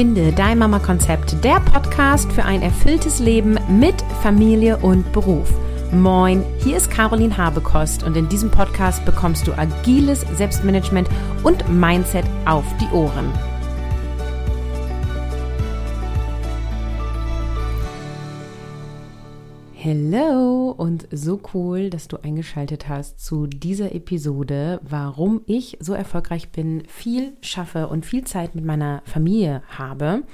Finde dein Mama-Konzept, der Podcast für ein erfülltes Leben mit Familie und Beruf. Moin, hier ist Caroline Habekost und in diesem Podcast bekommst du agiles Selbstmanagement und Mindset auf die Ohren. Hello und so cool, dass du eingeschaltet hast zu dieser Episode, warum ich so erfolgreich bin, viel schaffe und viel Zeit mit meiner Familie habe.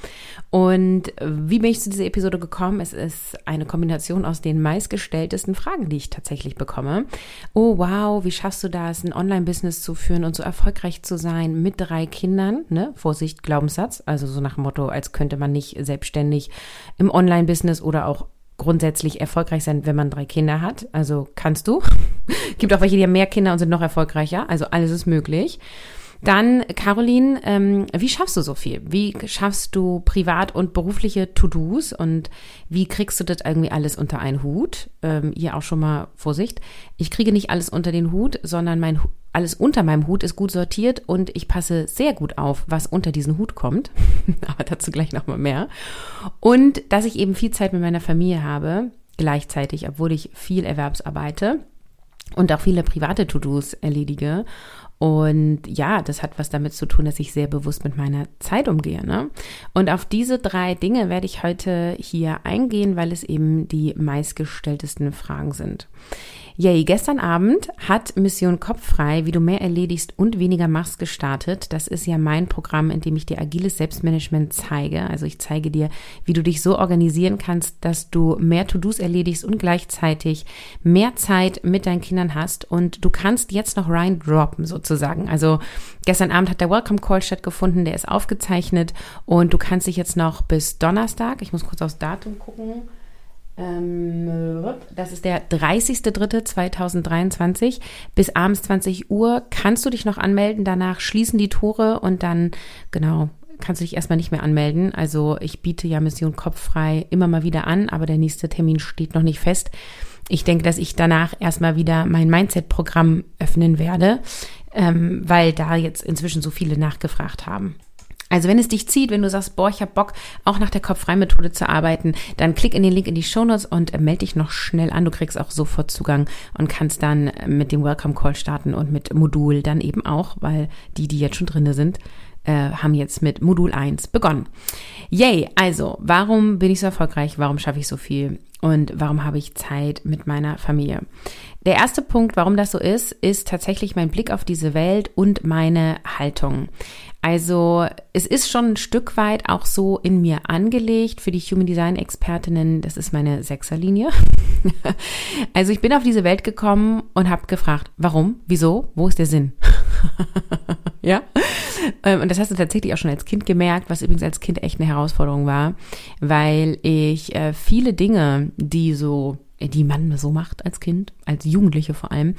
Und wie bin ich zu dieser Episode gekommen? Es ist eine Kombination aus den meistgestelltesten Fragen, die ich tatsächlich bekomme. Oh wow, wie schaffst du das, ein Online-Business zu führen und so erfolgreich zu sein mit drei Kindern? Ne? Vorsicht, Glaubenssatz. Also so nach dem Motto, als könnte man nicht selbstständig im Online-Business oder auch grundsätzlich erfolgreich sein, wenn man drei Kinder hat. Also kannst du. Gibt auch welche, die haben mehr Kinder und sind noch erfolgreicher. Also alles ist möglich. Dann, Caroline, ähm, wie schaffst du so viel? Wie schaffst du privat und berufliche To-Dos und wie kriegst du das irgendwie alles unter einen Hut? Ähm, hier auch schon mal Vorsicht. Ich kriege nicht alles unter den Hut, sondern mein alles unter meinem Hut ist gut sortiert und ich passe sehr gut auf, was unter diesen Hut kommt. Aber dazu gleich nochmal mehr. Und dass ich eben viel Zeit mit meiner Familie habe, gleichzeitig, obwohl ich viel Erwerbsarbeite und auch viele private To-Dos erledige. Und ja, das hat was damit zu tun, dass ich sehr bewusst mit meiner Zeit umgehe. Ne? Und auf diese drei Dinge werde ich heute hier eingehen, weil es eben die meistgestelltesten Fragen sind. Yay, gestern Abend hat Mission Kopffrei, wie du mehr erledigst und weniger machst, gestartet. Das ist ja mein Programm, in dem ich dir agiles Selbstmanagement zeige. Also ich zeige dir, wie du dich so organisieren kannst, dass du mehr To-Dos erledigst und gleichzeitig mehr Zeit mit deinen Kindern hast. Und du kannst jetzt noch rein droppen sozusagen. Also gestern Abend hat der Welcome Call stattgefunden, der ist aufgezeichnet und du kannst dich jetzt noch bis Donnerstag, ich muss kurz aufs Datum gucken, das ist der 30.03.2023 bis abends 20 Uhr. Kannst du dich noch anmelden? Danach schließen die Tore und dann, genau, kannst du dich erstmal nicht mehr anmelden. Also ich biete ja Mission Kopffrei immer mal wieder an, aber der nächste Termin steht noch nicht fest. Ich denke, dass ich danach erstmal wieder mein Mindset-Programm öffnen werde, ähm, weil da jetzt inzwischen so viele nachgefragt haben. Also wenn es dich zieht, wenn du sagst, boah, ich habe Bock, auch nach der Kopffrei-Methode zu arbeiten, dann klick in den Link in die Shownotes und äh, melde dich noch schnell an. Du kriegst auch sofort Zugang und kannst dann äh, mit dem Welcome Call starten und mit Modul dann eben auch, weil die, die jetzt schon drinne sind, äh, haben jetzt mit Modul 1 begonnen. Yay! Also, warum bin ich so erfolgreich? Warum schaffe ich so viel? Und warum habe ich Zeit mit meiner Familie? Der erste Punkt, warum das so ist, ist tatsächlich mein Blick auf diese Welt und meine Haltung. Also es ist schon ein Stück weit auch so in mir angelegt für die Human Design Expertinnen. Das ist meine Sechserlinie. also ich bin auf diese Welt gekommen und habe gefragt, warum, wieso, wo ist der Sinn? ja. Ähm, und das hast du tatsächlich auch schon als Kind gemerkt, was übrigens als Kind echt eine Herausforderung war, weil ich äh, viele Dinge, die so die man so macht als Kind, als Jugendliche vor allem,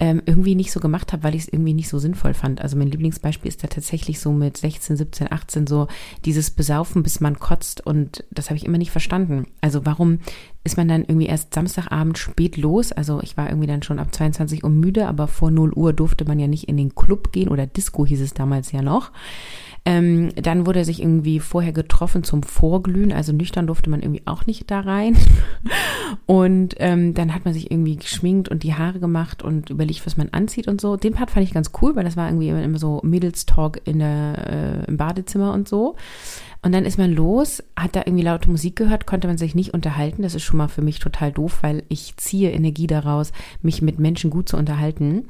ähm, irgendwie nicht so gemacht habe, weil ich es irgendwie nicht so sinnvoll fand. Also mein Lieblingsbeispiel ist da tatsächlich so mit 16, 17, 18 so dieses Besaufen, bis man kotzt und das habe ich immer nicht verstanden. Also warum ist man dann irgendwie erst Samstagabend spät los? Also ich war irgendwie dann schon ab 22 Uhr müde, aber vor 0 Uhr durfte man ja nicht in den Club gehen oder Disco hieß es damals ja noch. Ähm, dann wurde sich irgendwie vorher getroffen zum Vorglühen, also nüchtern durfte man irgendwie auch nicht da rein. Und ähm, dann hat man sich irgendwie geschminkt und die Haare gemacht und überlegt, was man anzieht und so. Den Part fand ich ganz cool, weil das war irgendwie immer so Mädels-Talk äh, im Badezimmer und so. Und dann ist man los, hat da irgendwie laute Musik gehört, konnte man sich nicht unterhalten. Das ist schon mal für mich total doof, weil ich ziehe Energie daraus, mich mit Menschen gut zu unterhalten.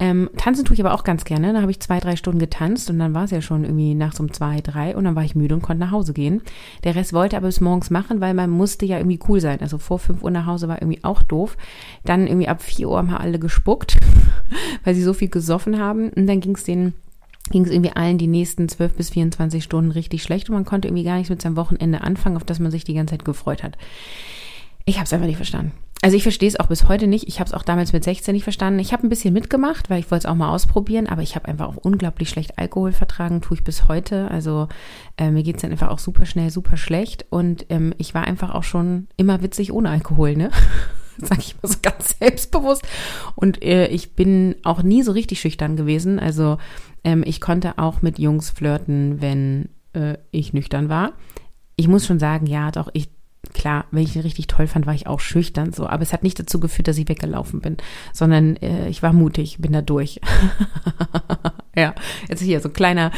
Ähm, tanzen tue ich aber auch ganz gerne. Da habe ich zwei, drei Stunden getanzt und dann war es ja schon irgendwie nachts um zwei, drei und dann war ich müde und konnte nach Hause gehen. Der Rest wollte aber bis morgens machen, weil man musste ja irgendwie cool sein. Also vor fünf Uhr nach Hause war irgendwie auch doof. Dann irgendwie ab vier Uhr haben alle gespuckt, weil sie so viel gesoffen haben. Und dann ging es denen ging es irgendwie allen die nächsten 12 bis 24 Stunden richtig schlecht und man konnte irgendwie gar nichts mit seinem Wochenende anfangen, auf das man sich die ganze Zeit gefreut hat. Ich habe es einfach nicht verstanden. Also ich verstehe es auch bis heute nicht. Ich habe es auch damals mit 16 nicht verstanden. Ich habe ein bisschen mitgemacht, weil ich wollte es auch mal ausprobieren, aber ich habe einfach auch unglaublich schlecht Alkohol vertragen, tue ich bis heute. Also äh, mir geht's dann einfach auch super schnell, super schlecht. Und ähm, ich war einfach auch schon immer witzig ohne Alkohol, ne? Sag ich mal so ganz selbstbewusst. Und äh, ich bin auch nie so richtig schüchtern gewesen. Also ähm, ich konnte auch mit Jungs flirten, wenn äh, ich nüchtern war. Ich muss schon sagen, ja, doch, ich klar, wenn ich ihn richtig toll fand, war ich auch schüchtern so. Aber es hat nicht dazu geführt, dass ich weggelaufen bin, sondern äh, ich war mutig, bin da durch. ja, jetzt hier so kleiner,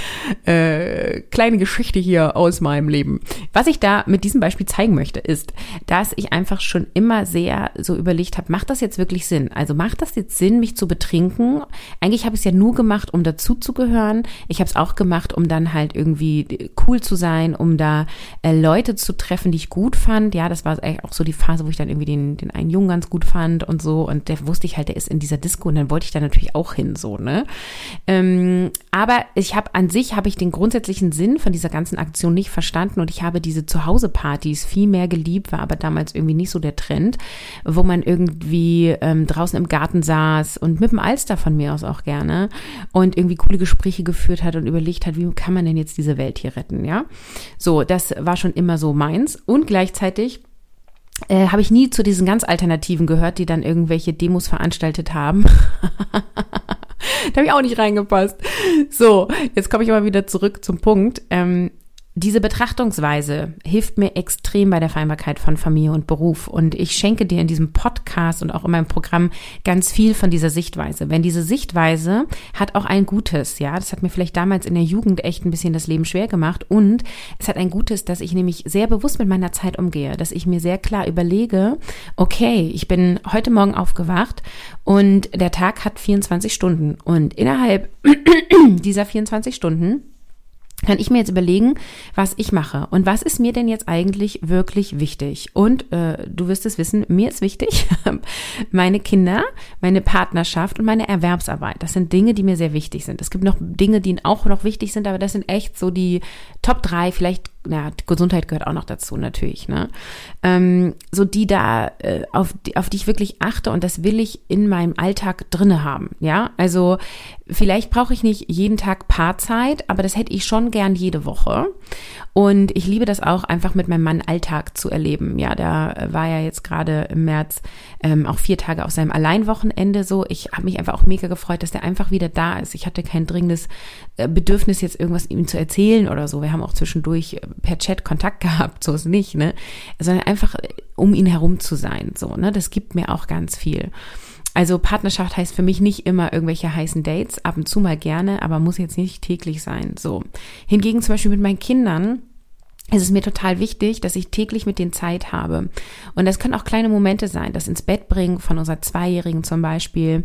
äh, kleine Geschichte hier aus meinem Leben. Was ich da mit diesem Beispiel zeigen möchte, ist, dass ich einfach schon immer sehr so überlegt habe, macht das jetzt wirklich Sinn? Also macht das jetzt Sinn, mich zu betrinken? Eigentlich habe ich es ja nur gemacht, um dazuzugehören. Ich habe es auch gemacht, um dann halt irgendwie cool zu sein, um da äh, Leute zu treffen, die ich gut fand. Ja, das war auch so die Phase, wo ich dann irgendwie den, den einen Jungen ganz gut fand und so. Und der wusste ich halt, der ist in dieser Disco und dann wollte ich da natürlich auch hin, so, ne? Ähm, aber ich habe an sich habe ich den grundsätzlichen Sinn von dieser ganzen Aktion nicht verstanden und ich habe diese Zuhause-Partys viel mehr geliebt, war aber damals irgendwie nicht so der Trend, wo man irgendwie ähm, draußen im Garten saß und mit dem Alster von mir aus auch gerne und irgendwie coole Gespräche geführt hat und überlegt hat, wie kann man denn jetzt diese Welt hier retten, ja? So, das war schon immer so meins und gleichzeitig äh, habe ich nie zu diesen ganz Alternativen gehört, die dann irgendwelche Demos veranstaltet haben. da habe ich auch nicht reingepasst. So, jetzt komme ich aber wieder zurück zum Punkt. Ähm, diese Betrachtungsweise hilft mir extrem bei der Vereinbarkeit von Familie und Beruf. Und ich schenke dir in diesem Podcast und auch in meinem Programm ganz viel von dieser Sichtweise. Wenn diese Sichtweise hat auch ein Gutes, ja, das hat mir vielleicht damals in der Jugend echt ein bisschen das Leben schwer gemacht. Und es hat ein Gutes, dass ich nämlich sehr bewusst mit meiner Zeit umgehe, dass ich mir sehr klar überlege, okay, ich bin heute Morgen aufgewacht und der Tag hat 24 Stunden. Und innerhalb dieser 24 Stunden kann ich mir jetzt überlegen, was ich mache und was ist mir denn jetzt eigentlich wirklich wichtig. Und äh, du wirst es wissen, mir ist wichtig, meine Kinder, meine Partnerschaft und meine Erwerbsarbeit. Das sind Dinge, die mir sehr wichtig sind. Es gibt noch Dinge, die auch noch wichtig sind, aber das sind echt so die Top drei, vielleicht ja, Gesundheit gehört auch noch dazu natürlich, ne? Ähm, so die da, äh, auf, die, auf die ich wirklich achte und das will ich in meinem Alltag drinne haben, ja? Also vielleicht brauche ich nicht jeden Tag Paarzeit, aber das hätte ich schon gern jede Woche. Und ich liebe das auch einfach mit meinem Mann Alltag zu erleben. Ja, da war ja jetzt gerade im März ähm, auch vier Tage auf seinem Alleinwochenende so. Ich habe mich einfach auch mega gefreut, dass der einfach wieder da ist. Ich hatte kein dringendes äh, Bedürfnis, jetzt irgendwas ihm zu erzählen oder so. Wir haben auch zwischendurch äh, per Chat Kontakt gehabt, so ist nicht, ne? Sondern einfach äh, um ihn herum zu sein, so, ne? Das gibt mir auch ganz viel. Also Partnerschaft heißt für mich nicht immer irgendwelche heißen Dates, ab und zu mal gerne, aber muss jetzt nicht täglich sein. So. Hingegen zum Beispiel mit meinen Kindern es ist mir total wichtig, dass ich täglich mit denen Zeit habe. Und das können auch kleine Momente sein, das ins Bett bringen von unserer Zweijährigen zum Beispiel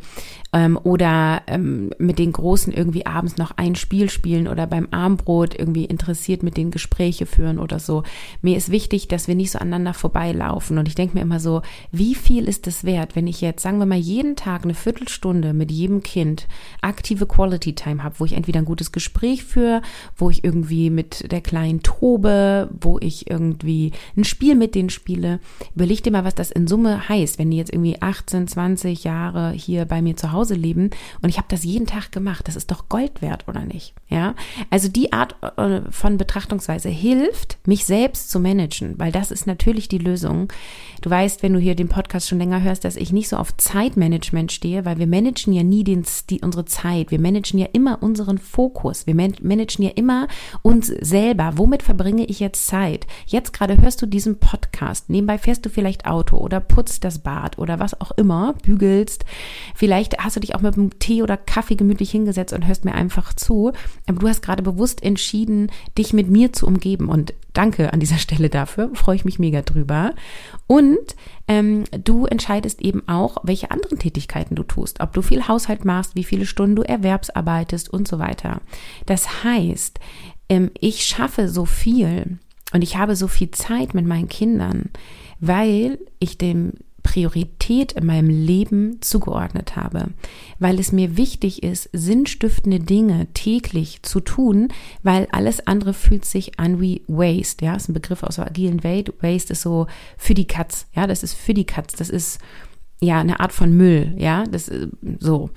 ähm, oder ähm, mit den Großen irgendwie abends noch ein Spiel spielen oder beim Armbrot irgendwie interessiert mit denen Gespräche führen oder so. Mir ist wichtig, dass wir nicht so aneinander vorbeilaufen. Und ich denke mir immer so, wie viel ist es wert, wenn ich jetzt, sagen wir mal, jeden Tag eine Viertelstunde mit jedem Kind aktive Quality Time habe, wo ich entweder ein gutes Gespräch führe, wo ich irgendwie mit der kleinen tobe, wo ich irgendwie ein Spiel mit denen spiele. Überleg dir mal, was das in Summe heißt, wenn die jetzt irgendwie 18, 20 Jahre hier bei mir zu Hause leben und ich habe das jeden Tag gemacht. Das ist doch Gold wert, oder nicht? Ja, also die Art äh, von Betrachtungsweise hilft, mich selbst zu managen, weil das ist natürlich die Lösung. Du weißt, wenn du hier den Podcast schon länger hörst, dass ich nicht so auf Zeitmanagement stehe, weil wir managen ja nie den, die, unsere Zeit. Wir managen ja immer unseren Fokus. Wir managen ja immer uns selber. Womit verbringe ich jetzt Zeit? Jetzt gerade hörst du diesen Podcast. Nebenbei fährst du vielleicht Auto oder putzt das Bad oder was auch immer, bügelst. Vielleicht hast du dich auch mit einem Tee oder Kaffee gemütlich hingesetzt und hörst mir einfach zu. Aber du hast gerade bewusst entschieden, dich mit mir zu umgeben. Und danke an dieser Stelle dafür. Freue ich mich mega drüber. Und ähm, du entscheidest eben auch, welche anderen Tätigkeiten du tust. Ob du viel Haushalt machst, wie viele Stunden du erwerbsarbeitest und so weiter. Das heißt, ähm, ich schaffe so viel und ich habe so viel Zeit mit meinen Kindern, weil ich dem Priorität in meinem Leben zugeordnet habe, weil es mir wichtig ist, sinnstiftende Dinge täglich zu tun, weil alles andere fühlt sich an wie Waste. Ja, ist ein Begriff aus der agilen Welt. Waste ist so für die Katz. Ja, das ist für die Katz. Das ist ja eine Art von Müll. Ja, das ist so.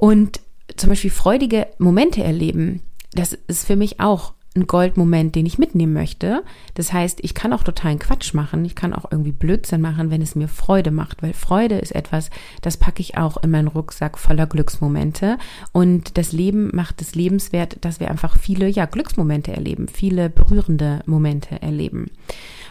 Und zum Beispiel freudige Momente erleben, das ist für mich auch ein Goldmoment, den ich mitnehmen möchte. Das heißt, ich kann auch totalen Quatsch machen. Ich kann auch irgendwie Blödsinn machen, wenn es mir Freude macht, weil Freude ist etwas, das packe ich auch in meinen Rucksack voller Glücksmomente. Und das Leben macht es lebenswert, dass wir einfach viele, ja, Glücksmomente erleben, viele berührende Momente erleben.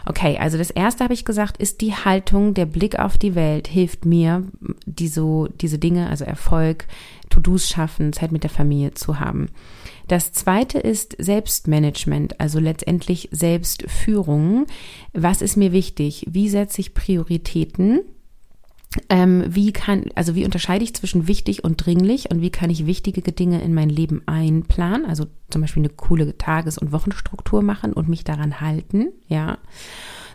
Okay, also das erste habe ich gesagt, ist die Haltung, der Blick auf die Welt hilft mir, die so, diese Dinge, also Erfolg, To-Dos schaffen, Zeit mit der Familie zu haben. Das zweite ist Selbstmanagement, also letztendlich Selbstführung. Was ist mir wichtig? Wie setze ich Prioritäten? Ähm, wie kann, also wie unterscheide ich zwischen wichtig und dringlich und wie kann ich wichtige Dinge in mein Leben einplanen? Also zum Beispiel eine coole Tages- und Wochenstruktur machen und mich daran halten, ja.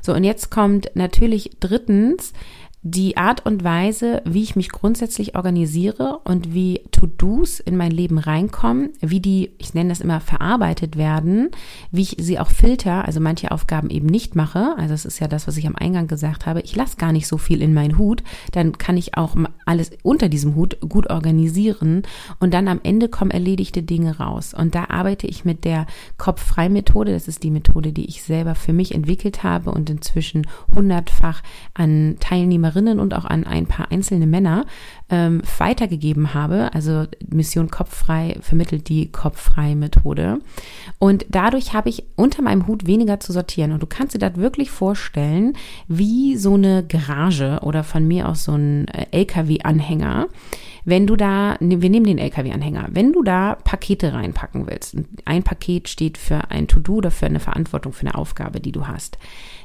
So, und jetzt kommt natürlich drittens die Art und Weise, wie ich mich grundsätzlich organisiere und wie To-Dos in mein Leben reinkommen, wie die, ich nenne das immer, verarbeitet werden, wie ich sie auch filter, also manche Aufgaben eben nicht mache. Also das ist ja das, was ich am Eingang gesagt habe. Ich lasse gar nicht so viel in meinen Hut, dann kann ich auch alles unter diesem Hut gut organisieren und dann am Ende kommen erledigte Dinge raus. Und da arbeite ich mit der Kopffrei-Methode. Das ist die Methode, die ich selber für mich entwickelt habe und inzwischen hundertfach an Teilnehmer Teilnehmerinnen und auch an ein paar einzelne Männer ähm, weitergegeben habe. Also Mission Kopffrei vermittelt die Kopffrei-Methode. Und dadurch habe ich unter meinem Hut weniger zu sortieren. Und du kannst dir das wirklich vorstellen, wie so eine Garage oder von mir aus so ein äh, LKW-Anhänger. Wenn du da, ne, wir nehmen den LKW-Anhänger, wenn du da Pakete reinpacken willst, ein Paket steht für ein To-Do oder für eine Verantwortung, für eine Aufgabe, die du hast,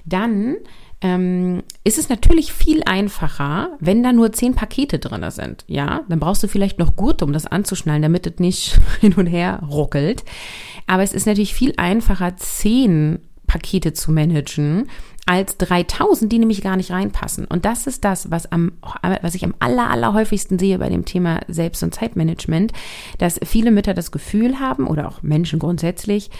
dann ähm, ist es natürlich viel einfacher, wenn da nur zehn Pakete drin sind. Ja, dann brauchst du vielleicht noch Gurte, um das anzuschnallen, damit es nicht hin und her ruckelt. Aber es ist natürlich viel einfacher, zehn Pakete zu managen, als 3000, die nämlich gar nicht reinpassen. Und das ist das, was am, was ich am aller, aller häufigsten sehe bei dem Thema Selbst- und Zeitmanagement, dass viele Mütter das Gefühl haben oder auch Menschen grundsätzlich,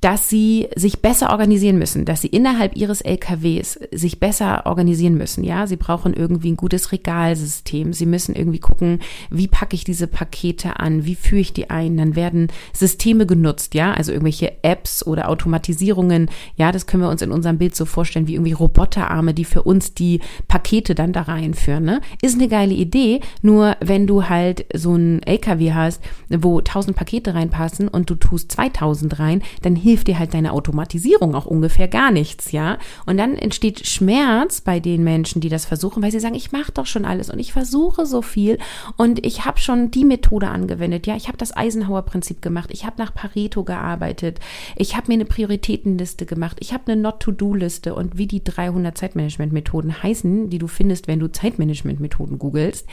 dass sie sich besser organisieren müssen, dass sie innerhalb ihres LKWs sich besser organisieren müssen. Ja, sie brauchen irgendwie ein gutes Regalsystem. Sie müssen irgendwie gucken, wie packe ich diese Pakete an? Wie führe ich die ein? Dann werden Systeme genutzt. Ja, also irgendwelche Apps oder Automatisierungen. Ja, das können wir uns in unserem Bild so vorstellen wie irgendwie Roboterarme, die für uns die Pakete dann da reinführen. Ne? Ist eine geile Idee. Nur wenn du halt so ein LKW hast, wo tausend Pakete reinpassen und du tust 2000 rein, dann hilft hilft dir halt deine Automatisierung auch ungefähr gar nichts, ja? Und dann entsteht Schmerz bei den Menschen, die das versuchen, weil sie sagen, ich mache doch schon alles und ich versuche so viel und ich habe schon die Methode angewendet, ja? Ich habe das Eisenhower Prinzip gemacht, ich habe nach Pareto gearbeitet, ich habe mir eine Prioritätenliste gemacht, ich habe eine Not-to-Do-Liste und wie die 300 Zeitmanagement-Methoden heißen, die du findest, wenn du Zeitmanagement-Methoden googelst.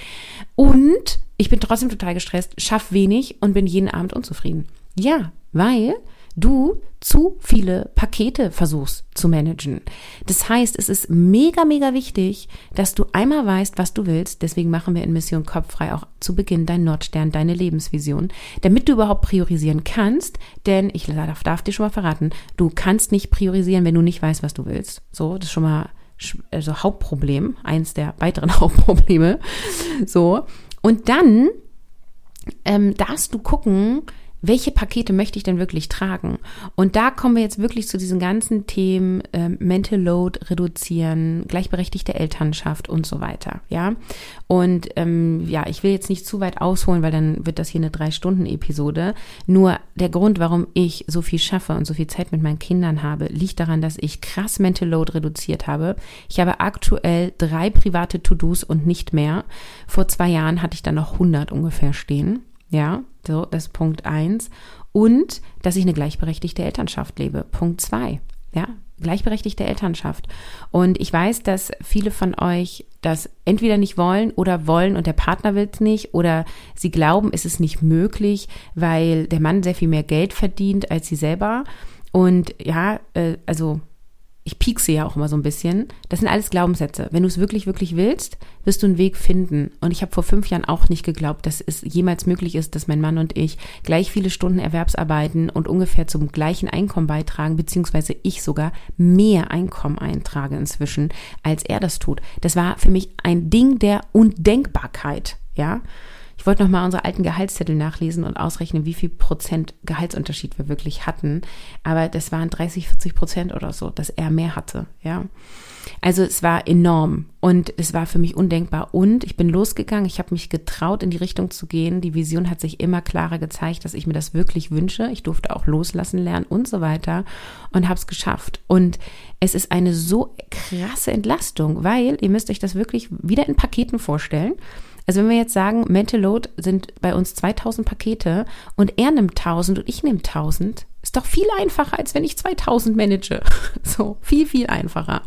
Und ich bin trotzdem total gestresst, schaff wenig und bin jeden Abend unzufrieden. Ja, weil du zu viele Pakete versuchst zu managen. Das heißt, es ist mega, mega wichtig, dass du einmal weißt, was du willst. Deswegen machen wir in Mission Kopffrei auch zu Beginn dein Nordstern, deine Lebensvision, damit du überhaupt priorisieren kannst. Denn ich darf, darf dir schon mal verraten, du kannst nicht priorisieren, wenn du nicht weißt, was du willst. So, das ist schon mal also Hauptproblem, eins der weiteren Hauptprobleme. So. Und dann ähm, darfst du gucken, welche Pakete möchte ich denn wirklich tragen? Und da kommen wir jetzt wirklich zu diesen ganzen Themen äh, Mental Load reduzieren, gleichberechtigte Elternschaft und so weiter. Ja, und ähm, ja, ich will jetzt nicht zu weit ausholen, weil dann wird das hier eine drei Stunden Episode. Nur der Grund, warum ich so viel schaffe und so viel Zeit mit meinen Kindern habe, liegt daran, dass ich krass Mental Load reduziert habe. Ich habe aktuell drei private To-Dos und nicht mehr. Vor zwei Jahren hatte ich dann noch 100 ungefähr stehen. Ja, so, das ist Punkt eins. Und, dass ich eine gleichberechtigte Elternschaft lebe. Punkt zwei. Ja, gleichberechtigte Elternschaft. Und ich weiß, dass viele von euch das entweder nicht wollen oder wollen und der Partner will es nicht oder sie glauben, es ist nicht möglich, weil der Mann sehr viel mehr Geld verdient als sie selber. Und ja, äh, also ich piekse ja auch immer so ein bisschen. Das sind alles Glaubenssätze. Wenn du es wirklich, wirklich willst, wirst du einen Weg finden. Und ich habe vor fünf Jahren auch nicht geglaubt, dass es jemals möglich ist, dass mein Mann und ich gleich viele Stunden Erwerbsarbeiten und ungefähr zum gleichen Einkommen beitragen, beziehungsweise ich sogar mehr Einkommen eintrage inzwischen, als er das tut. Das war für mich ein Ding der Undenkbarkeit, ja. Ich wollte nochmal unsere alten Gehaltszettel nachlesen und ausrechnen, wie viel Prozent Gehaltsunterschied wir wirklich hatten. Aber das waren 30, 40 Prozent oder so, dass er mehr hatte, ja. Also es war enorm und es war für mich undenkbar. Und ich bin losgegangen, ich habe mich getraut, in die Richtung zu gehen. Die Vision hat sich immer klarer gezeigt, dass ich mir das wirklich wünsche. Ich durfte auch loslassen lernen und so weiter und habe es geschafft. Und es ist eine so krasse Entlastung, weil ihr müsst euch das wirklich wieder in Paketen vorstellen. Also wenn wir jetzt sagen, Mental Load sind bei uns 2000 Pakete und er nimmt 1000 und ich nehme 1000, ist doch viel einfacher, als wenn ich 2000 manage. So, viel, viel einfacher.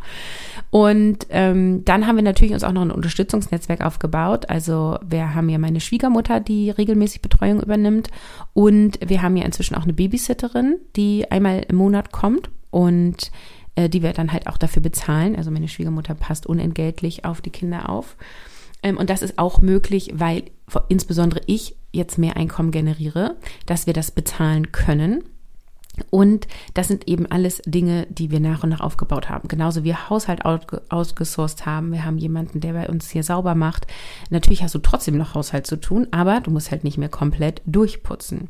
Und ähm, dann haben wir natürlich uns auch noch ein Unterstützungsnetzwerk aufgebaut. Also wir haben ja meine Schwiegermutter, die regelmäßig Betreuung übernimmt. Und wir haben ja inzwischen auch eine Babysitterin, die einmal im Monat kommt und äh, die wir dann halt auch dafür bezahlen. Also meine Schwiegermutter passt unentgeltlich auf die Kinder auf. Ähm, und das ist auch möglich, weil insbesondere ich jetzt mehr Einkommen generiere, dass wir das bezahlen können. Und das sind eben alles Dinge, die wir nach und nach aufgebaut haben. Genauso wie Haushalt ausgesourced haben. Wir haben jemanden, der bei uns hier sauber macht. Natürlich hast du trotzdem noch Haushalt zu tun, aber du musst halt nicht mehr komplett durchputzen.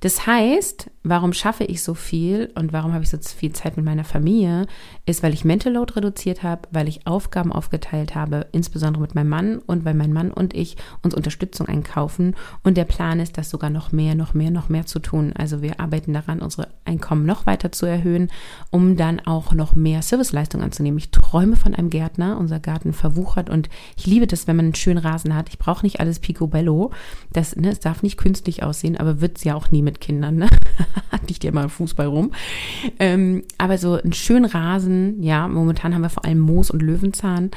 Das heißt, warum schaffe ich so viel und warum habe ich so viel Zeit mit meiner Familie, ist, weil ich Mental Load reduziert habe, weil ich Aufgaben aufgeteilt habe, insbesondere mit meinem Mann und weil mein Mann und ich uns Unterstützung einkaufen und der Plan ist, das sogar noch mehr, noch mehr, noch mehr zu tun. Also wir arbeiten daran, unsere Einkommen noch weiter zu erhöhen, um dann auch noch mehr Serviceleistung anzunehmen. Ich träume von einem Gärtner, unser Garten verwuchert und ich liebe das, wenn man einen schönen Rasen hat. Ich brauche nicht alles picobello, das, ne, es darf nicht künstlich aussehen, aber wird es ja auch nie mit Kindern, ne? Liegt ja mal Fußball rum. Ähm, aber so einen schönen Rasen, ja, momentan haben wir vor allem Moos und Löwenzahn,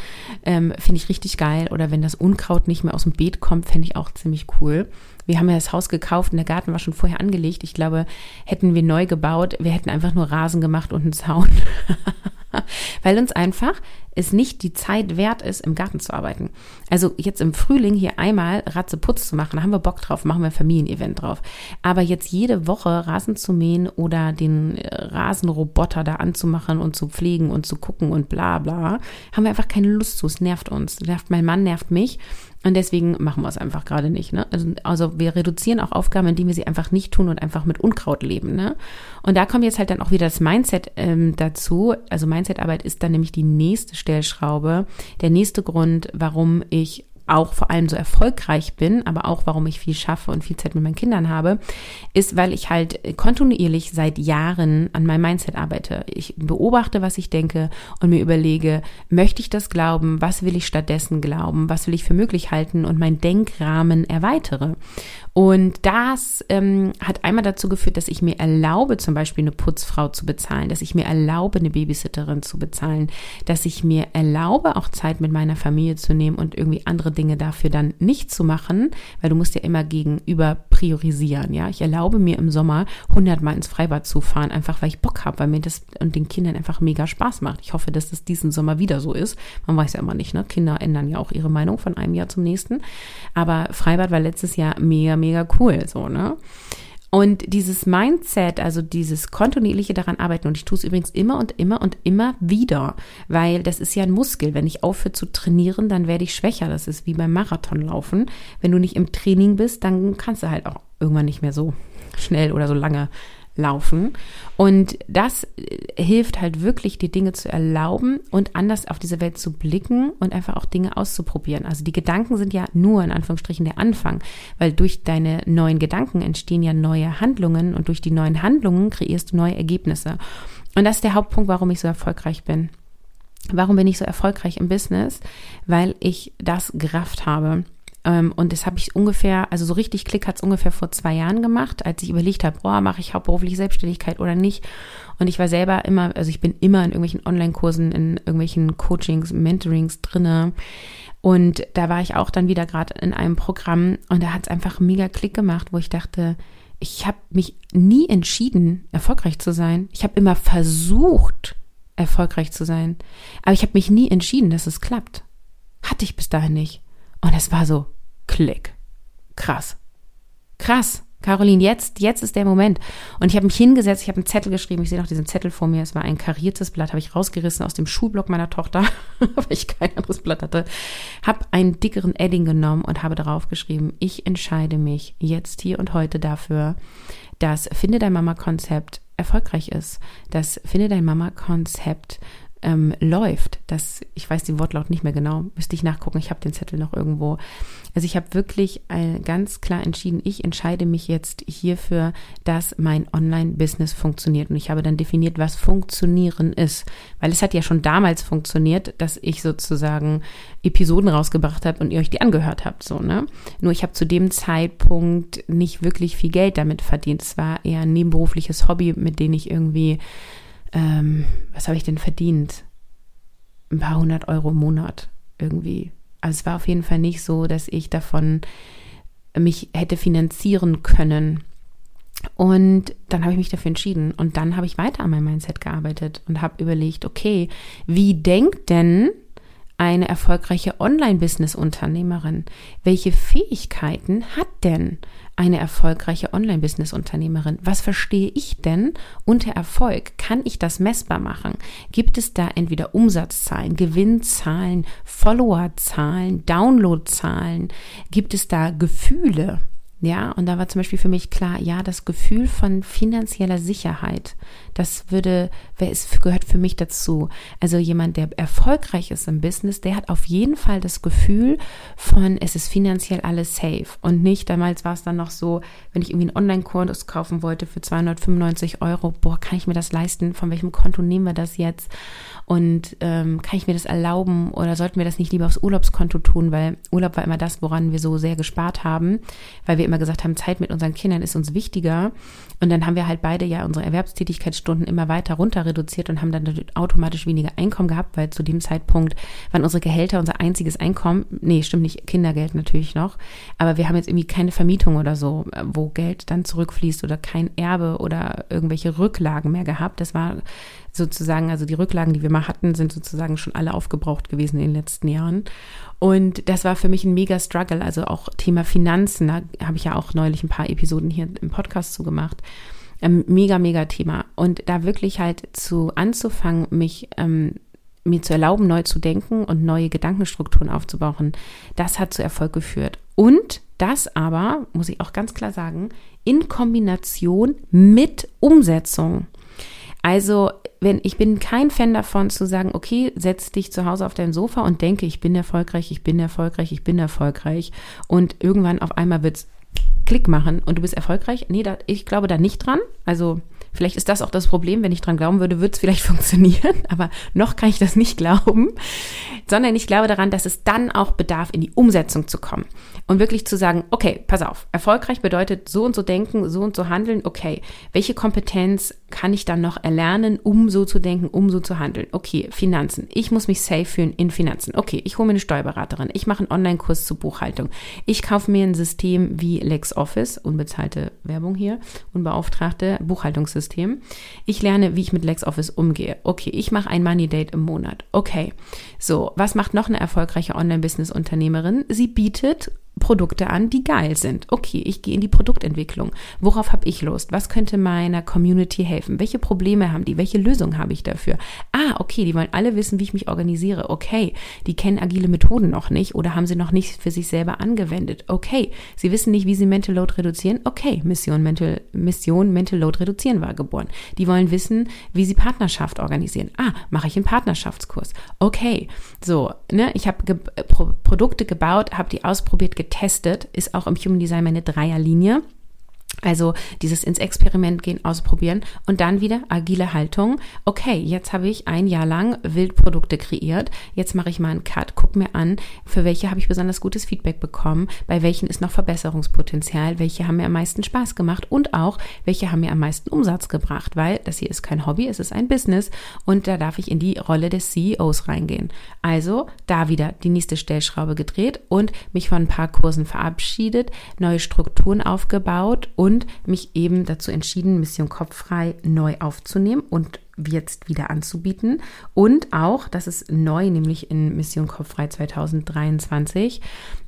ähm, finde ich richtig geil. Oder wenn das Unkraut nicht mehr aus dem Beet kommt, fände ich auch ziemlich cool. Wir haben ja das Haus gekauft und der Garten war schon vorher angelegt. Ich glaube, hätten wir neu gebaut, wir hätten einfach nur Rasen gemacht und einen Zaun. Weil uns einfach es nicht die Zeit wert ist, im Garten zu arbeiten. Also jetzt im Frühling hier einmal Ratzeputz zu machen, da haben wir Bock drauf, machen wir ein Familienevent drauf. Aber jetzt jede Woche Rasen zu mähen oder den Rasenroboter da anzumachen und zu pflegen und zu gucken und bla bla, haben wir einfach keine Lust zu. Es nervt uns. Nervt mein Mann, nervt mich. Und deswegen machen wir es einfach gerade nicht. Ne? Also, also wir reduzieren auch Aufgaben, indem wir sie einfach nicht tun und einfach mit Unkraut leben. Ne? Und da kommt jetzt halt dann auch wieder das Mindset ähm, dazu. Also Mindsetarbeit ist dann nämlich die nächste Stellschraube, der nächste Grund, warum ich auch vor allem so erfolgreich bin, aber auch warum ich viel schaffe und viel Zeit mit meinen Kindern habe, ist, weil ich halt kontinuierlich seit Jahren an meinem Mindset arbeite. Ich beobachte, was ich denke und mir überlege, möchte ich das glauben? Was will ich stattdessen glauben? Was will ich für möglich halten? Und meinen Denkrahmen erweitere. Und das ähm, hat einmal dazu geführt, dass ich mir erlaube, zum Beispiel eine Putzfrau zu bezahlen, dass ich mir erlaube, eine Babysitterin zu bezahlen, dass ich mir erlaube, auch Zeit mit meiner Familie zu nehmen und irgendwie andere Dinge dafür dann nicht zu machen, weil du musst ja immer gegenüber priorisieren, ja. Ich erlaube mir im Sommer 100 Mal ins Freibad zu fahren, einfach weil ich Bock habe, weil mir das und den Kindern einfach mega Spaß macht. Ich hoffe, dass das diesen Sommer wieder so ist. Man weiß ja immer nicht, ne? Kinder ändern ja auch ihre Meinung von einem Jahr zum nächsten. Aber Freibad war letztes Jahr mega, mega cool, so, ne? Und dieses Mindset, also dieses kontinuierliche daran arbeiten, und ich tue es übrigens immer und immer und immer wieder, weil das ist ja ein Muskel. Wenn ich aufhöre zu trainieren, dann werde ich schwächer. Das ist wie beim Marathonlaufen. Wenn du nicht im Training bist, dann kannst du halt auch irgendwann nicht mehr so schnell oder so lange laufen. Und das äh, hilft halt wirklich, die Dinge zu erlauben und anders auf diese Welt zu blicken und einfach auch Dinge auszuprobieren. Also die Gedanken sind ja nur in Anführungsstrichen der Anfang, weil durch deine neuen Gedanken entstehen ja neue Handlungen und durch die neuen Handlungen kreierst du neue Ergebnisse. Und das ist der Hauptpunkt, warum ich so erfolgreich bin. Warum bin ich so erfolgreich im Business? Weil ich das gerafft habe. Ähm, und das habe ich ungefähr, also so richtig Klick hat es ungefähr vor zwei Jahren gemacht, als ich überlegt habe, boah, mache ich hauptberufliche Selbstständigkeit oder nicht. Und ich war selber immer, also ich bin immer in irgendwelchen Online-Kursen, in irgendwelchen Coachings, Mentorings drinne. Und da war ich auch dann wieder gerade in einem Programm und da hat es einfach mega Klick gemacht, wo ich dachte, ich habe mich nie entschieden, erfolgreich zu sein. Ich habe immer versucht, erfolgreich zu sein. Aber ich habe mich nie entschieden, dass es klappt. Hatte ich bis dahin nicht. Und es war so, Klick. Krass. Krass. Caroline, jetzt, jetzt ist der Moment. Und ich habe mich hingesetzt, ich habe einen Zettel geschrieben, ich sehe noch diesen Zettel vor mir, es war ein kariertes Blatt, habe ich rausgerissen aus dem Schulblock meiner Tochter, weil ich kein anderes Blatt hatte, habe einen dickeren Edding genommen und habe darauf geschrieben, ich entscheide mich jetzt hier und heute dafür, dass Finde dein Mama-Konzept erfolgreich ist, dass Finde dein Mama-Konzept ähm, läuft. Das, ich weiß den Wortlaut nicht mehr genau, müsste ich nachgucken. Ich habe den Zettel noch irgendwo. Also ich habe wirklich äh, ganz klar entschieden, ich entscheide mich jetzt hierfür, dass mein Online-Business funktioniert. Und ich habe dann definiert, was funktionieren ist. Weil es hat ja schon damals funktioniert, dass ich sozusagen Episoden rausgebracht habe und ihr euch die angehört habt. So, ne? Nur ich habe zu dem Zeitpunkt nicht wirklich viel Geld damit verdient. Es war eher ein nebenberufliches Hobby, mit dem ich irgendwie ähm, was habe ich denn verdient? Ein paar hundert Euro im Monat irgendwie. Also es war auf jeden Fall nicht so, dass ich davon mich hätte finanzieren können. Und dann habe ich mich dafür entschieden. Und dann habe ich weiter an meinem Mindset gearbeitet und habe überlegt, okay, wie denkt denn eine erfolgreiche Online-Business-Unternehmerin? Welche Fähigkeiten hat denn eine erfolgreiche Online-Business-Unternehmerin? Was verstehe ich denn unter Erfolg? Kann ich das messbar machen? Gibt es da entweder Umsatzzahlen, Gewinnzahlen, Followerzahlen, Downloadzahlen? Gibt es da Gefühle? Ja, und da war zum Beispiel für mich klar, ja, das Gefühl von finanzieller Sicherheit, das würde, wer ist, gehört für mich dazu. Also jemand, der erfolgreich ist im Business, der hat auf jeden Fall das Gefühl von, es ist finanziell alles safe. Und nicht, damals war es dann noch so, wenn ich irgendwie einen Online-Kurs kaufen wollte für 295 Euro, boah, kann ich mir das leisten? Von welchem Konto nehmen wir das jetzt? Und ähm, kann ich mir das erlauben oder sollten wir das nicht lieber aufs Urlaubskonto tun? Weil Urlaub war immer das, woran wir so sehr gespart haben, weil wir immer gesagt haben, Zeit mit unseren Kindern ist uns wichtiger. Und dann haben wir halt beide ja unsere Erwerbstätigkeitsstunden immer weiter runter reduziert und haben dann automatisch weniger Einkommen gehabt, weil zu dem Zeitpunkt waren unsere Gehälter unser einziges Einkommen. Nee, stimmt nicht, Kindergeld natürlich noch. Aber wir haben jetzt irgendwie keine Vermietung oder so, wo Geld dann zurückfließt oder kein Erbe oder irgendwelche Rücklagen mehr gehabt. Das war sozusagen, also die Rücklagen, die wir mal hatten, sind sozusagen schon alle aufgebraucht gewesen in den letzten Jahren. Und das war für mich ein mega Struggle. Also auch Thema Finanzen, da habe ich ja auch neulich ein paar Episoden hier im Podcast zu gemacht. Ähm, mega, mega Thema. Und da wirklich halt zu anzufangen, mich ähm, mir zu erlauben, neu zu denken und neue Gedankenstrukturen aufzubauen, das hat zu Erfolg geführt. Und das aber, muss ich auch ganz klar sagen, in Kombination mit Umsetzung. Also, wenn ich bin kein Fan davon zu sagen, okay, setz dich zu Hause auf dein Sofa und denke, ich bin erfolgreich, ich bin erfolgreich, ich bin erfolgreich und irgendwann auf einmal wird's Klick machen und du bist erfolgreich. Nee, da, ich glaube da nicht dran. Also Vielleicht ist das auch das Problem. Wenn ich dran glauben würde, würde es vielleicht funktionieren. Aber noch kann ich das nicht glauben. Sondern ich glaube daran, dass es dann auch bedarf, in die Umsetzung zu kommen. Und wirklich zu sagen, okay, pass auf. Erfolgreich bedeutet so und so denken, so und so handeln. Okay, welche Kompetenz kann ich dann noch erlernen, um so zu denken, um so zu handeln? Okay, Finanzen. Ich muss mich safe fühlen in Finanzen. Okay, ich hole mir eine Steuerberaterin. Ich mache einen Online-Kurs zur Buchhaltung. Ich kaufe mir ein System wie LexOffice, unbezahlte Werbung hier, unbeauftragte Buchhaltungssystem System. Ich lerne, wie ich mit LexOffice umgehe. Okay, ich mache ein Money Date im Monat. Okay. So, was macht noch eine erfolgreiche Online-Business-Unternehmerin? Sie bietet Produkte an, die geil sind. Okay, ich gehe in die Produktentwicklung. Worauf habe ich Lust? Was könnte meiner Community helfen? Welche Probleme haben die? Welche Lösung habe ich dafür? Ah, okay, die wollen alle wissen, wie ich mich organisiere. Okay, die kennen agile Methoden noch nicht oder haben sie noch nicht für sich selber angewendet. Okay, sie wissen nicht, wie sie Mental Load reduzieren. Okay, Mission Mental, Mission Mental Load reduzieren war geboren. Die wollen wissen, wie sie Partnerschaft organisieren. Ah, mache ich einen Partnerschaftskurs. Okay, so, ne, ich habe ge Pro Produkte gebaut, habe die ausprobiert, getestet, ist auch im Human Design meine Dreierlinie. Also dieses ins Experiment gehen, ausprobieren und dann wieder agile Haltung. Okay, jetzt habe ich ein Jahr lang Wildprodukte kreiert. Jetzt mache ich mal einen Cut, guck mir an, für welche habe ich besonders gutes Feedback bekommen, bei welchen ist noch Verbesserungspotenzial, welche haben mir am meisten Spaß gemacht und auch welche haben mir am meisten Umsatz gebracht, weil das hier ist kein Hobby, es ist ein Business und da darf ich in die Rolle des CEOs reingehen. Also da wieder die nächste Stellschraube gedreht und mich von ein paar Kursen verabschiedet, neue Strukturen aufgebaut und mich eben dazu entschieden, Mission Kopffrei neu aufzunehmen und jetzt wieder anzubieten. Und auch, das ist neu, nämlich in Mission Kopffrei 2023.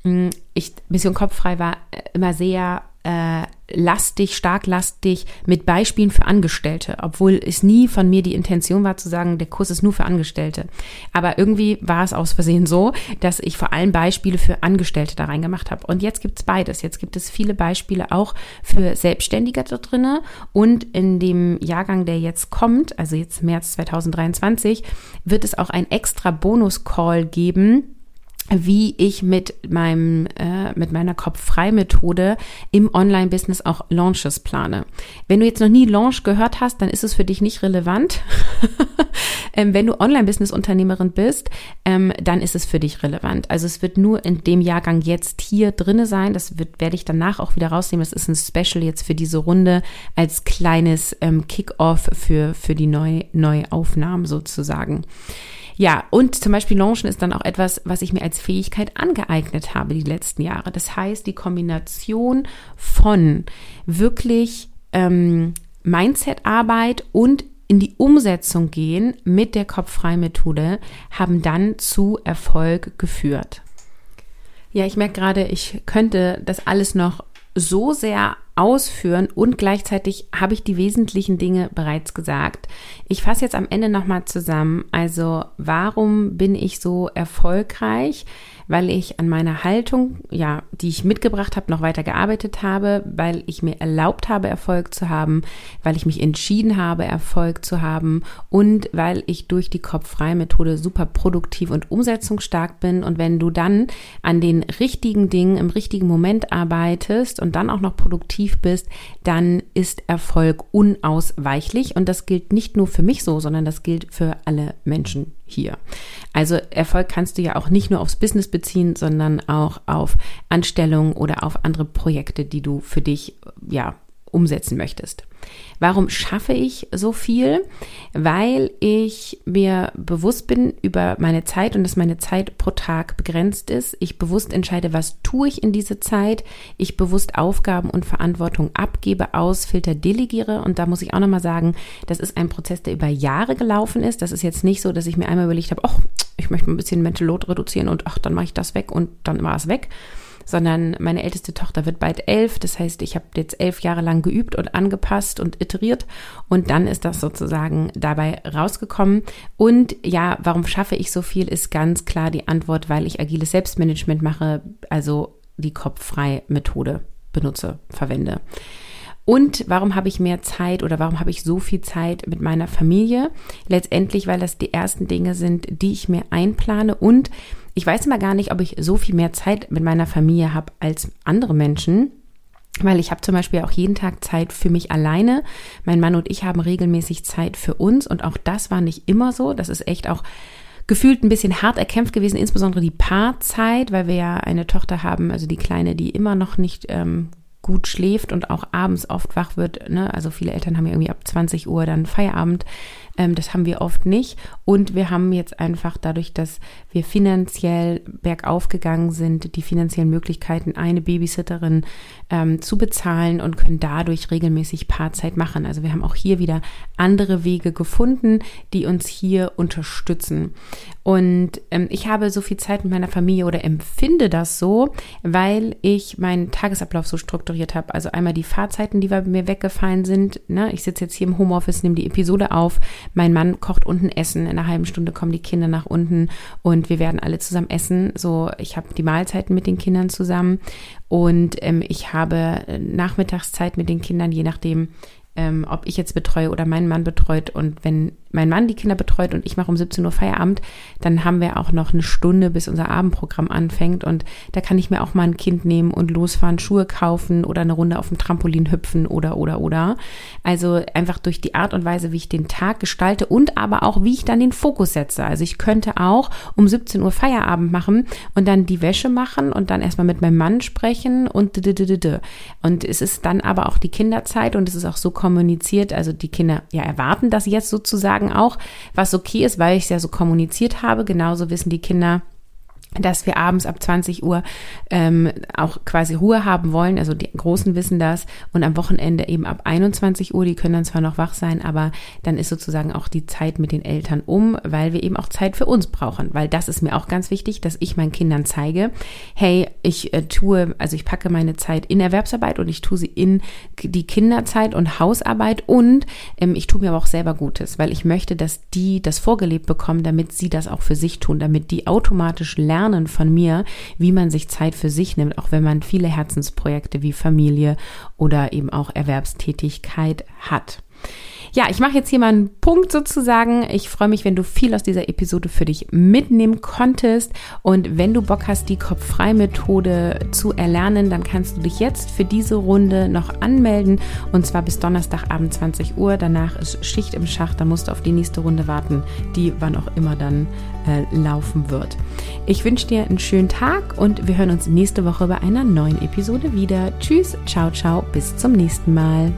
Hm, ich, Mission Kopffrei war immer sehr äh, lastig, stark lastig mit Beispielen für Angestellte, obwohl es nie von mir die Intention war zu sagen, der Kurs ist nur für Angestellte. Aber irgendwie war es aus Versehen so, dass ich vor allem Beispiele für Angestellte da reingemacht habe. Und jetzt gibt es beides. Jetzt gibt es viele Beispiele auch für Selbstständige da drinne und in dem Jahrgang, der jetzt kommt, also jetzt März 2023, wird es auch ein extra Bonus-Call geben, wie ich mit meinem äh, mit meiner Kopf-frei-Methode im Online-Business auch Launches plane. Wenn du jetzt noch nie Launch gehört hast, dann ist es für dich nicht relevant. ähm, wenn du Online-Business-Unternehmerin bist, ähm, dann ist es für dich relevant. Also es wird nur in dem Jahrgang jetzt hier drinne sein. Das wird, werde ich danach auch wieder rausnehmen. Das ist ein Special jetzt für diese Runde als kleines ähm, Kick-off für für die Neu Neuaufnahmen sozusagen. Ja, und zum Beispiel Launchen ist dann auch etwas, was ich mir als Fähigkeit angeeignet habe die letzten Jahre. Das heißt, die Kombination von wirklich ähm, Mindset-Arbeit und in die Umsetzung gehen mit der Kopffrei-Methode haben dann zu Erfolg geführt. Ja, ich merke gerade, ich könnte das alles noch so sehr ausführen und gleichzeitig habe ich die wesentlichen Dinge bereits gesagt. Ich fasse jetzt am Ende nochmal zusammen. Also, warum bin ich so erfolgreich? weil ich an meiner Haltung, ja, die ich mitgebracht habe, noch weiter gearbeitet habe, weil ich mir erlaubt habe, Erfolg zu haben, weil ich mich entschieden habe, Erfolg zu haben und weil ich durch die Kopf-frei-Methode super produktiv und umsetzungsstark bin. Und wenn du dann an den richtigen Dingen im richtigen Moment arbeitest und dann auch noch produktiv bist, dann ist Erfolg unausweichlich. Und das gilt nicht nur für mich so, sondern das gilt für alle Menschen hier. Also Erfolg kannst du ja auch nicht nur aufs Business beziehen, sondern auch auf Anstellungen oder auf andere Projekte, die du für dich ja umsetzen möchtest. Warum schaffe ich so viel? Weil ich mir bewusst bin über meine Zeit und dass meine Zeit pro Tag begrenzt ist. Ich bewusst entscheide, was tue ich in dieser Zeit. Ich bewusst Aufgaben und Verantwortung abgebe, ausfilter, delegiere. Und da muss ich auch nochmal sagen, das ist ein Prozess, der über Jahre gelaufen ist. Das ist jetzt nicht so, dass ich mir einmal überlegt habe, ach, ich möchte ein bisschen Mental Load reduzieren und ach, dann mache ich das weg und dann war es weg sondern meine älteste Tochter wird bald elf. Das heißt, ich habe jetzt elf Jahre lang geübt und angepasst und iteriert und dann ist das sozusagen dabei rausgekommen. Und ja, warum schaffe ich so viel, ist ganz klar die Antwort, weil ich agiles Selbstmanagement mache, also die kopffrei Methode benutze, verwende. Und warum habe ich mehr Zeit oder warum habe ich so viel Zeit mit meiner Familie? Letztendlich, weil das die ersten Dinge sind, die ich mir einplane und ich weiß immer gar nicht, ob ich so viel mehr Zeit mit meiner Familie habe als andere Menschen. Weil ich habe zum Beispiel auch jeden Tag Zeit für mich alleine. Mein Mann und ich haben regelmäßig Zeit für uns und auch das war nicht immer so. Das ist echt auch gefühlt ein bisschen hart erkämpft gewesen, insbesondere die Paarzeit, weil wir ja eine Tochter haben, also die Kleine, die immer noch nicht ähm, gut schläft und auch abends oft wach wird. Ne? Also viele Eltern haben ja irgendwie ab 20 Uhr dann Feierabend. Ähm, das haben wir oft nicht. Und wir haben jetzt einfach dadurch, dass wir finanziell bergauf gegangen sind, die finanziellen Möglichkeiten, eine Babysitterin ähm, zu bezahlen und können dadurch regelmäßig Paarzeit machen. Also wir haben auch hier wieder andere Wege gefunden, die uns hier unterstützen. Und ähm, ich habe so viel Zeit mit meiner Familie oder empfinde das so, weil ich meinen Tagesablauf so strukturiert habe. Also einmal die Fahrzeiten, die bei mir weggefallen sind. Ne? Ich sitze jetzt hier im Homeoffice, nehme die Episode auf. Mein Mann kocht unten Essen. In einer halben Stunde kommen die Kinder nach unten und wir werden alle zusammen essen. So, ich habe die Mahlzeiten mit den Kindern zusammen und ähm, ich habe Nachmittagszeit mit den Kindern, je nachdem, ähm, ob ich jetzt betreue oder mein Mann betreut. Und wenn mein Mann die Kinder betreut und ich mache um 17 Uhr Feierabend, dann haben wir auch noch eine Stunde, bis unser Abendprogramm anfängt. Und da kann ich mir auch mal ein Kind nehmen und losfahren, Schuhe kaufen oder eine Runde auf dem Trampolin hüpfen oder, oder, oder. Also einfach durch die Art und Weise, wie ich den Tag gestalte und aber auch, wie ich dann den Fokus setze. Also ich könnte auch um 17 Uhr Feierabend machen und dann die Wäsche machen und dann erstmal mit meinem Mann sprechen und und es ist dann aber auch die Kinderzeit und es ist auch so kommuniziert, also die Kinder ja erwarten das jetzt sozusagen auch, was okay ist, weil ich es ja so kommuniziert habe. Genauso wissen die Kinder, dass wir abends ab 20 Uhr ähm, auch quasi Ruhe haben wollen. Also die Großen wissen das. Und am Wochenende eben ab 21 Uhr, die können dann zwar noch wach sein, aber dann ist sozusagen auch die Zeit mit den Eltern um, weil wir eben auch Zeit für uns brauchen. Weil das ist mir auch ganz wichtig, dass ich meinen Kindern zeige, hey, ich äh, tue, also ich packe meine Zeit in Erwerbsarbeit und ich tue sie in die Kinderzeit und Hausarbeit und ähm, ich tue mir aber auch selber Gutes, weil ich möchte, dass die das vorgelebt bekommen, damit sie das auch für sich tun, damit die automatisch lernen, lernen von mir, wie man sich Zeit für sich nimmt, auch wenn man viele Herzensprojekte wie Familie oder eben auch Erwerbstätigkeit hat. Ja, ich mache jetzt hier mal einen Punkt sozusagen. Ich freue mich, wenn du viel aus dieser Episode für dich mitnehmen konntest. Und wenn du Bock hast, die Kopffrei-Methode zu erlernen, dann kannst du dich jetzt für diese Runde noch anmelden. Und zwar bis Donnerstagabend 20 Uhr. Danach ist Schicht im Schacht. Da musst du auf die nächste Runde warten, die wann auch immer dann äh, laufen wird. Ich wünsche dir einen schönen Tag und wir hören uns nächste Woche bei einer neuen Episode wieder. Tschüss, ciao, ciao, bis zum nächsten Mal.